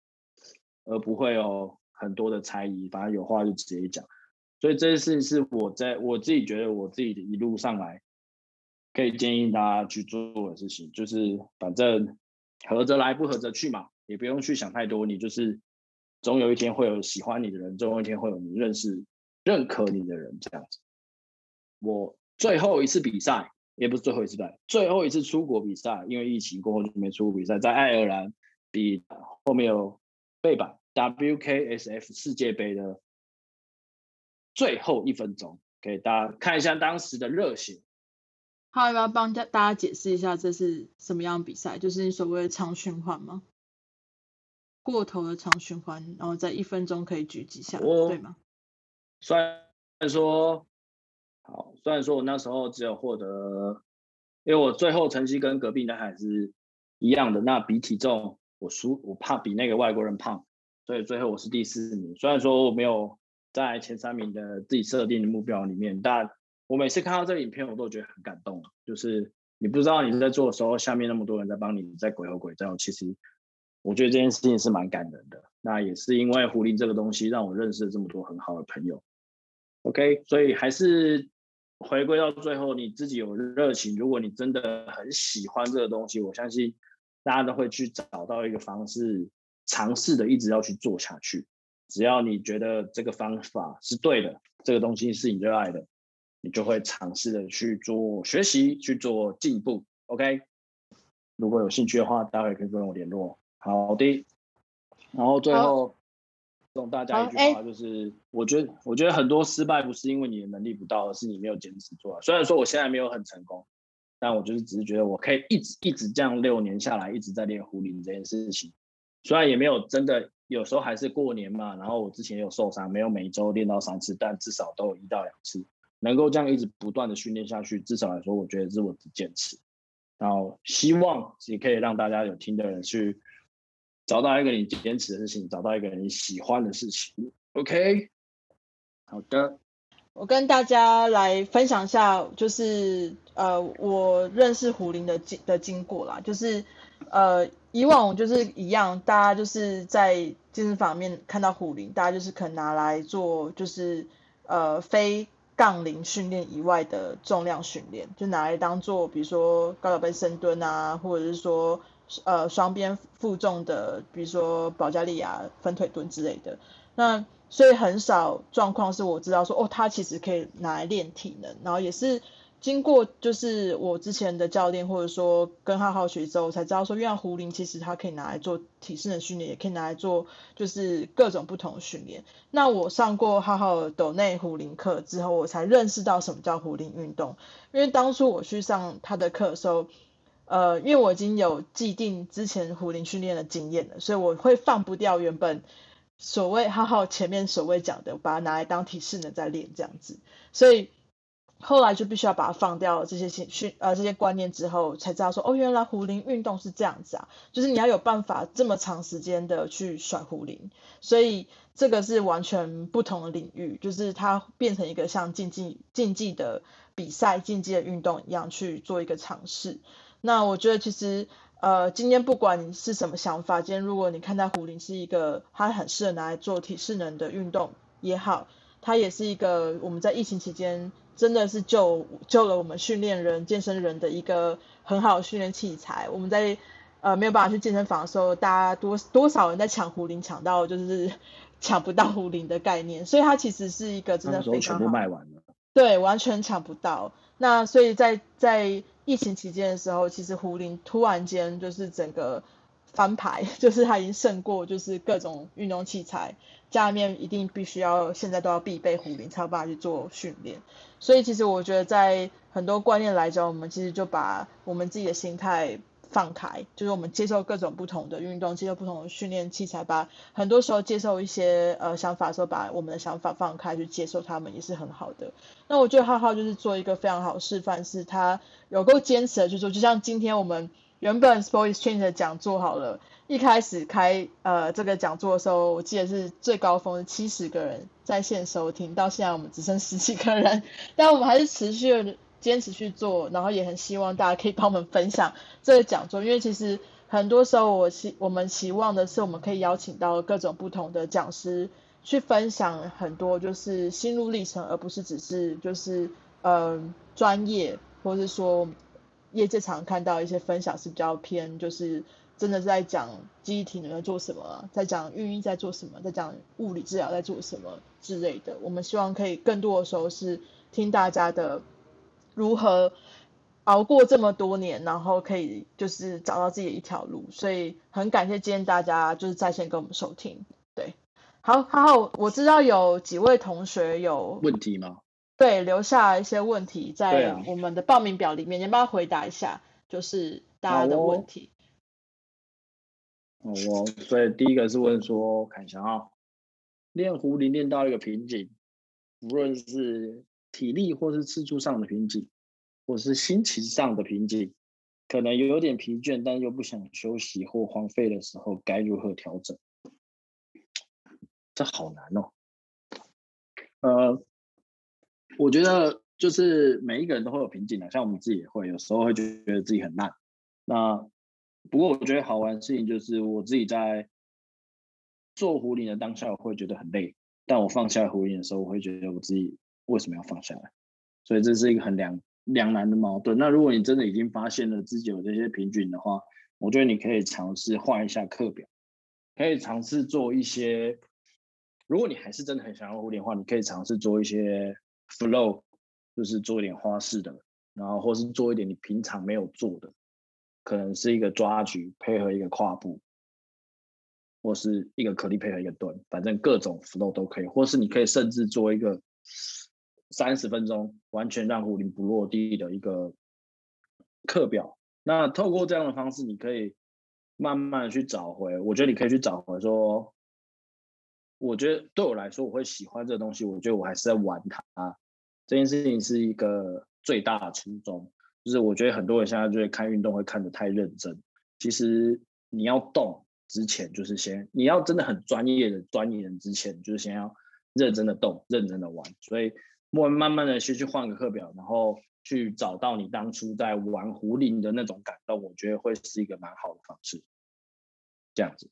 而不会有很多的猜疑，反正有话就直接讲。所以这件事情是我在我自己觉得我自己一路上来。可以建议大家去做的事情，就是反正合着来不合着去嘛，也不用去想太多。你就是总有一天会有喜欢你的人，总有一天会有你认识、认可你的人这样子。我最后一次比赛也不是最后一次赛，最后一次出国比赛，因为疫情过后就没出国比赛，在爱尔兰比后面有背板 WKSF 世界杯的最后一分钟，给大家看一下当时的热血。他要不要帮大大家解释一下这是什么样的比赛？就是你所谓的长循环吗？过头的长循环，然后在一分钟可以举几下，对吗？虽然说好，虽然说我那时候只有获得，因为我最后成绩跟隔壁男孩是一样的，那比体重我输，我怕比那个外国人胖，所以最后我是第四名。虽然说我没有在前三名的自己设定的目标里面，但。我每次看到这个影片，我都觉得很感动。就是你不知道你在做的时候，下面那么多人在帮你，在鬼吼鬼叫。其实我觉得这件事情是蛮感人的。那也是因为狐狸这个东西，让我认识了这么多很好的朋友。OK，所以还是回归到最后，你自己有热情。如果你真的很喜欢这个东西，我相信大家都会去找到一个方式，尝试的一直要去做下去。只要你觉得这个方法是对的，这个东西是你热爱的。你就会尝试的去做学习，去做进步。OK，如果有兴趣的话，待会可以跟我联络。好的，然后最后送大家一句话，就是我觉得，我觉得很多失败不是因为你的能力不到，而是你没有坚持做。虽然说我现在没有很成功，但我就是只是觉得我可以一直一直这样六年下来，一直在练壶铃这件事情。虽然也没有真的，有时候还是过年嘛，然后我之前有受伤，没有每周练到三次，但至少都有一到两次。能够这样一直不断的训练下去，至少来说，我觉得是我的坚持。然后希望也可以让大家有听的人去找到一个你坚持的事情，找到一个你喜欢的事情，OK，好的。我跟大家来分享一下，就是呃，我认识胡林的经的经过啦。就是呃，以往就是一样，大家就是在健身房面看到胡林，大家就是可能拿来做就是呃非杠铃训练以外的重量训练，就拿来当做比如说高脚杯深蹲啊，或者是说呃双边负重的，比如说保加利亚分腿蹲之类的。那所以很少状况是我知道说哦，他其实可以拿来练体能，然后也是经过就是我之前的教练或者说跟浩浩学之后，才知道说，原来壶铃其实它可以拿来做体适能训练，也可以拿来做就是各种不同的训练。那我上过浩浩斗内壶铃课之后，我才认识到什么叫壶铃运动。因为当初我去上他的课的时候，呃，因为我已经有既定之前壶铃训练的经验了，所以我会放不掉原本。所谓浩浩前面所谓讲的，把它拿来当体适能在练这样子，所以后来就必须要把它放掉这些训训呃这些观念之后，才知道说哦原来壶铃运动是这样子啊，就是你要有办法这么长时间的去甩壶铃，所以这个是完全不同的领域，就是它变成一个像竞技竞技的比赛、竞技的运动一样去做一个尝试。那我觉得其实。呃，今天不管你是什么想法，今天如果你看待壶铃是一个它很适合拿来做体适能的运动也好，它也是一个我们在疫情期间真的是救救了我们训练人、健身人的一个很好的训练器材。我们在呃没有办法去健身房的时候，大家多多少人在抢壶铃，抢到就是 <laughs> 抢不到壶铃的概念，所以它其实是一个真的非常全部卖完了，对，完全抢不到。那所以在在疫情期间的时候，其实胡林突然间就是整个翻牌，<laughs> 就是他已经胜过就是各种运动器材，家里面一定必须要现在都要必备胡林才有办法去做训练。所以其实我觉得在很多观念来讲，我们其实就把我们自己的心态。放开，就是我们接受各种不同的运动，接受不同的训练器材，把很多时候接受一些呃想法的时候，把我们的想法放开去接受他们，也是很好的。那我觉得浩浩就是做一个非常好示范，是他有够坚持的去做。就像今天我们原本 Sport Exchange 的讲座好了，一开始开呃这个讲座的时候，我记得是最高峰是七十个人在线收听，到现在我们只剩十几个人，但我们还是持续。坚持去做，然后也很希望大家可以帮我们分享这个讲座，因为其实很多时候我希我们期望的是，我们可以邀请到各种不同的讲师去分享很多就是心路历程，而不是只是就是嗯专业，或是说业界常看到一些分享是比较偏，就是真的在讲记忆体能在做什么，在讲运营在做什么，在讲物理治疗在做什么之类的。我们希望可以更多的时候是听大家的。如何熬过这么多年，然后可以就是找到自己的一条路，所以很感谢今天大家就是在线跟我们收听。对，好，好，我知道有几位同学有问题吗？对，留下一些问题在我们的报名表里面，你帮他回答一下，就是大家的问题。哦，我所以第一个是问说，看一下啊，练壶铃练到一个瓶颈，无论是。体力或是次数上的瓶颈，或是心情上的瓶颈，可能有点疲倦，但又不想休息或荒废的时候，该如何调整？这好难哦。呃，我觉得就是每一个人都会有瓶颈的，像我们自己也会，有时候会觉得自己很烂。那不过我觉得好玩的事情就是，我自己在做壶铃的当下，我会觉得很累，但我放下壶铃的时候，我会觉得我自己。为什么要放下来？所以这是一个很两两难的矛盾。那如果你真的已经发现了自己有这些瓶颈的话，我觉得你可以尝试换一下课表，可以尝试做一些。如果你还是真的很想要蝴蝶话，你可以尝试做一些 flow，就是做一点花式的，然后或是做一点你平常没有做的，可能是一个抓举配合一个跨步，或是一个可力配合一个蹲，反正各种 flow 都可以。或是你可以甚至做一个。三十分钟完全让壶铃不落地的一个课表。那透过这样的方式，你可以慢慢去找回。我觉得你可以去找回说，我觉得对我来说，我会喜欢这东西。我觉得我还是在玩它。这件事情是一个最大的初衷，就是我觉得很多人现在就会看运动会看得太认真。其实你要动之前，就是先你要真的很专业的专业人之前，就是先要认真的动，认真的玩。所以，慢慢慢的先去换个课表，然后去找到你当初在玩壶铃的那种感动，我觉得会是一个蛮好的方式。这样子，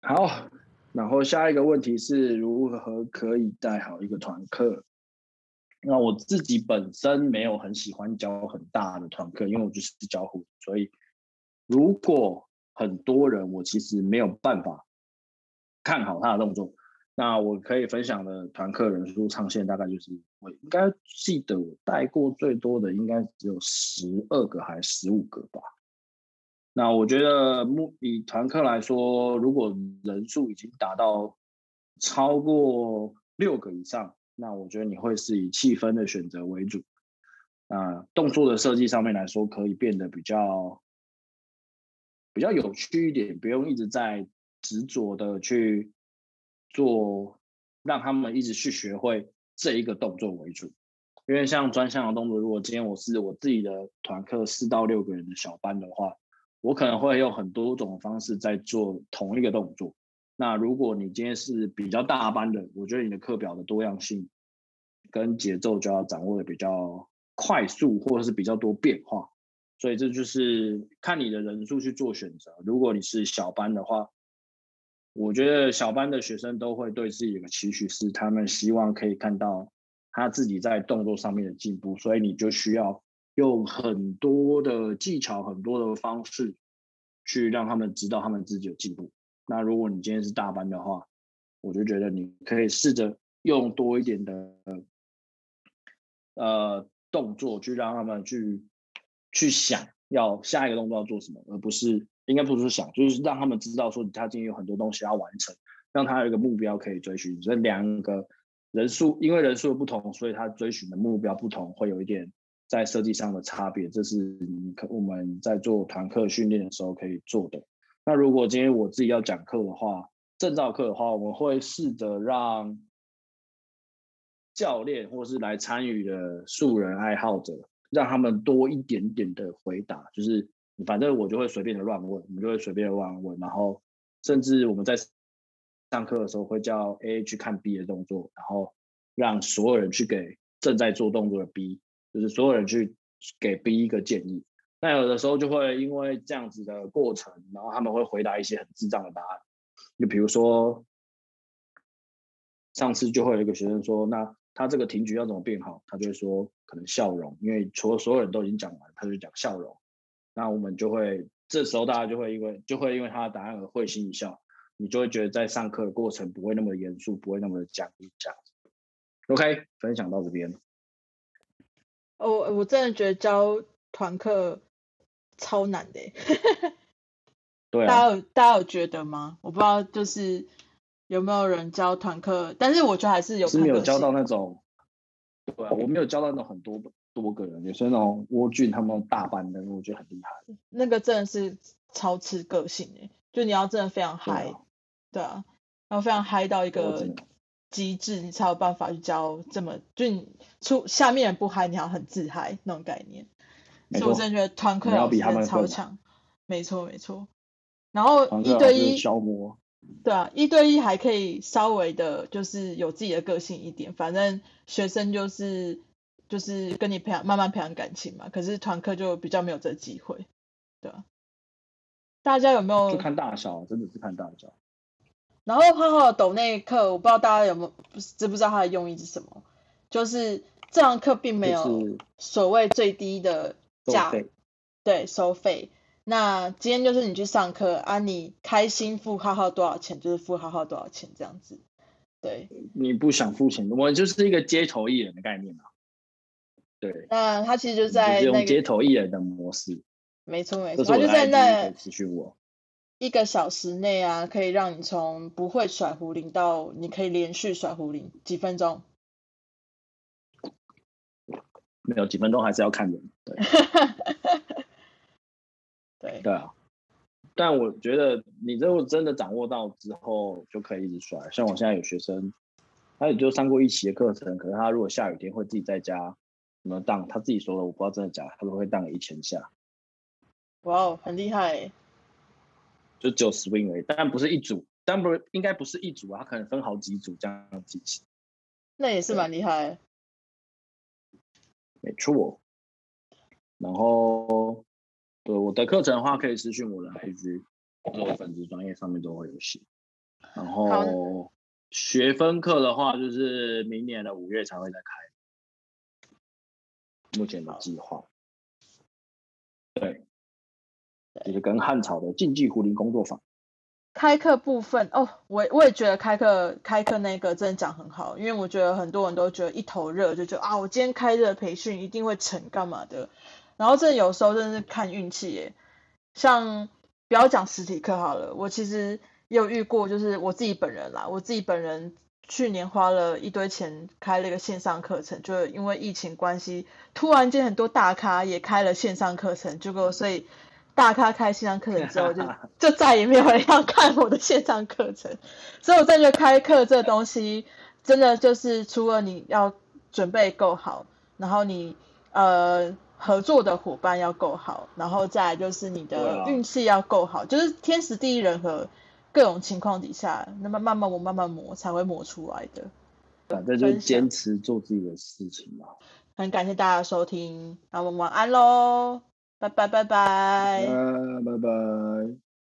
好。然后下一个问题是如何可以带好一个团课？那我自己本身没有很喜欢教很大的团课，因为我就是教壶，所以如果很多人，我其实没有办法看好他的动作。那我可以分享的团客人数上限大概就是，我应该记得我带过最多的应该只有十二个还是十五个吧。那我觉得，目以团客来说，如果人数已经达到超过六个以上，那我觉得你会是以气氛的选择为主。啊，动作的设计上面来说，可以变得比较比较有趣一点，不用一直在执着的去做，让他们一直去学会这一个动作为主。因为像专项的动作，如果今天我是我自己的团课四到六个人的小班的话。我可能会用很多种方式在做同一个动作。那如果你今天是比较大班的，我觉得你的课表的多样性跟节奏就要掌握的比较快速，或者是比较多变化。所以这就是看你的人数去做选择。如果你是小班的话，我觉得小班的学生都会对自己有个期许，是他们希望可以看到他自己在动作上面的进步，所以你就需要。用很多的技巧、很多的方式，去让他们知道他们自己有进步。那如果你今天是大班的话，我就觉得你可以试着用多一点的呃动作，去让他们去去想要下一个动作要做什么，而不是应该不是想，就是让他们知道说他今天有很多东西要完成，让他有一个目标可以追寻。这两个人数因为人数的不同，所以他追寻的目标不同，会有一点。在设计上的差别，这是你可我们在做团课训练的时候可以做的。那如果今天我自己要讲课的话，证照课的话，我会试着让教练或是来参与的素人爱好者，让他们多一点点的回答。就是反正我就会随便的乱问，我们就会随便的乱问，然后甚至我们在上课的时候会叫 A 去看 B 的动作，然后让所有人去给正在做动作的 B。就是所有人去给 B 一个建议，那有的时候就会因为这样子的过程，然后他们会回答一些很智障的答案。就比如说，上次就会有一个学生说，那他这个停局要怎么变好？他就会说可能笑容，因为除了所有人都已经讲完，他就讲笑容。那我们就会这时候大家就会因为就会因为他的答案而会心一笑，你就会觉得在上课的过程不会那么严肃，不会那么的僵硬这样。OK，分享到这边。我我真的觉得教团课超难的，<laughs> 对啊，大家有大家有觉得吗？我不知道，就是有没有人教团课，但是我觉得还是有。是没有教到那种，对啊，我没有教到那种很多多个人，有些那种蜗俊他们大班的，我觉得很厉害。那个真的是超吃个性诶，就你要真的非常嗨，对啊，然后非常嗨到一个。极致，你才有办法去教这么就你出下面人不嗨，你要很自嗨那种概念。所以我真的觉得团课要比他们超强，没错没错。然后一对一消磨，对啊，一对一还可以稍微的，就是有自己的个性一点。反正学生就是就是跟你培养慢慢培养感情嘛。可是团课就比较没有这机会，对啊。大家有没有？就看大小，真的是看大小。然后浩浩的抖那课，我不知道大家有没有知不知道它的用意是什么？就是这堂课并没有所谓最低的价，对，收费。那今天就是你去上课啊，你开心付浩浩多少钱，就是付浩浩多少钱这样子。对，你不想付钱，我就是一个街头艺人的概念嘛。对。那他其实就在用街头艺人的模式。没错没错，他就在那咨询我。一个小时内啊，可以让你从不会甩壶铃到你可以连续甩壶铃，几分钟？没有几分钟，还是要看人。对，<laughs> 对对啊。但我觉得你如果真的掌握到之后，就可以一直甩。像我现在有学生，他也就上过一期的课程，可是他如果下雨天会自己在家什么当，他自己说了，我不知道真的假，他都会荡一千下。哇哦，很厉害。就只有 swing 而已，但不是一组，但不应该不是一组啊，他可能分好几组这样进行。那也是蛮厉害。没错。然后，对我的课程的话，可以私信我的 IG，我粉丝专业上面都会有写。然后学分课的话，就是明年的五月才会再开，目前的计划。对，就是跟汉朝的竞技狐狸工作坊。开课部分哦，我我也觉得开课开课那个真的讲很好，因为我觉得很多人都觉得一头热，就觉得啊，我今天开这个培训一定会成干嘛的。然后这有时候真的是看运气耶。像不要讲实体课好了，我其实也有遇过，就是我自己本人啦，我自己本人去年花了一堆钱开了一个线上课程，就因为疫情关系，突然间很多大咖也开了线上课程，结果所以。大咖开线上课程之后，<laughs> 就就再也没有人要看我的线上课程，所以我真的开课这东西，真的就是除了你要准备够好，然后你呃合作的伙伴要够好，然后再就是你的运气要够好，就是天时地利人和各种情况底下，那么慢慢磨慢慢磨才会磨出来的。反正就是坚持做自己的事情嘛。很感谢大家收听，那我们晚安喽。拜拜拜拜。拜拜。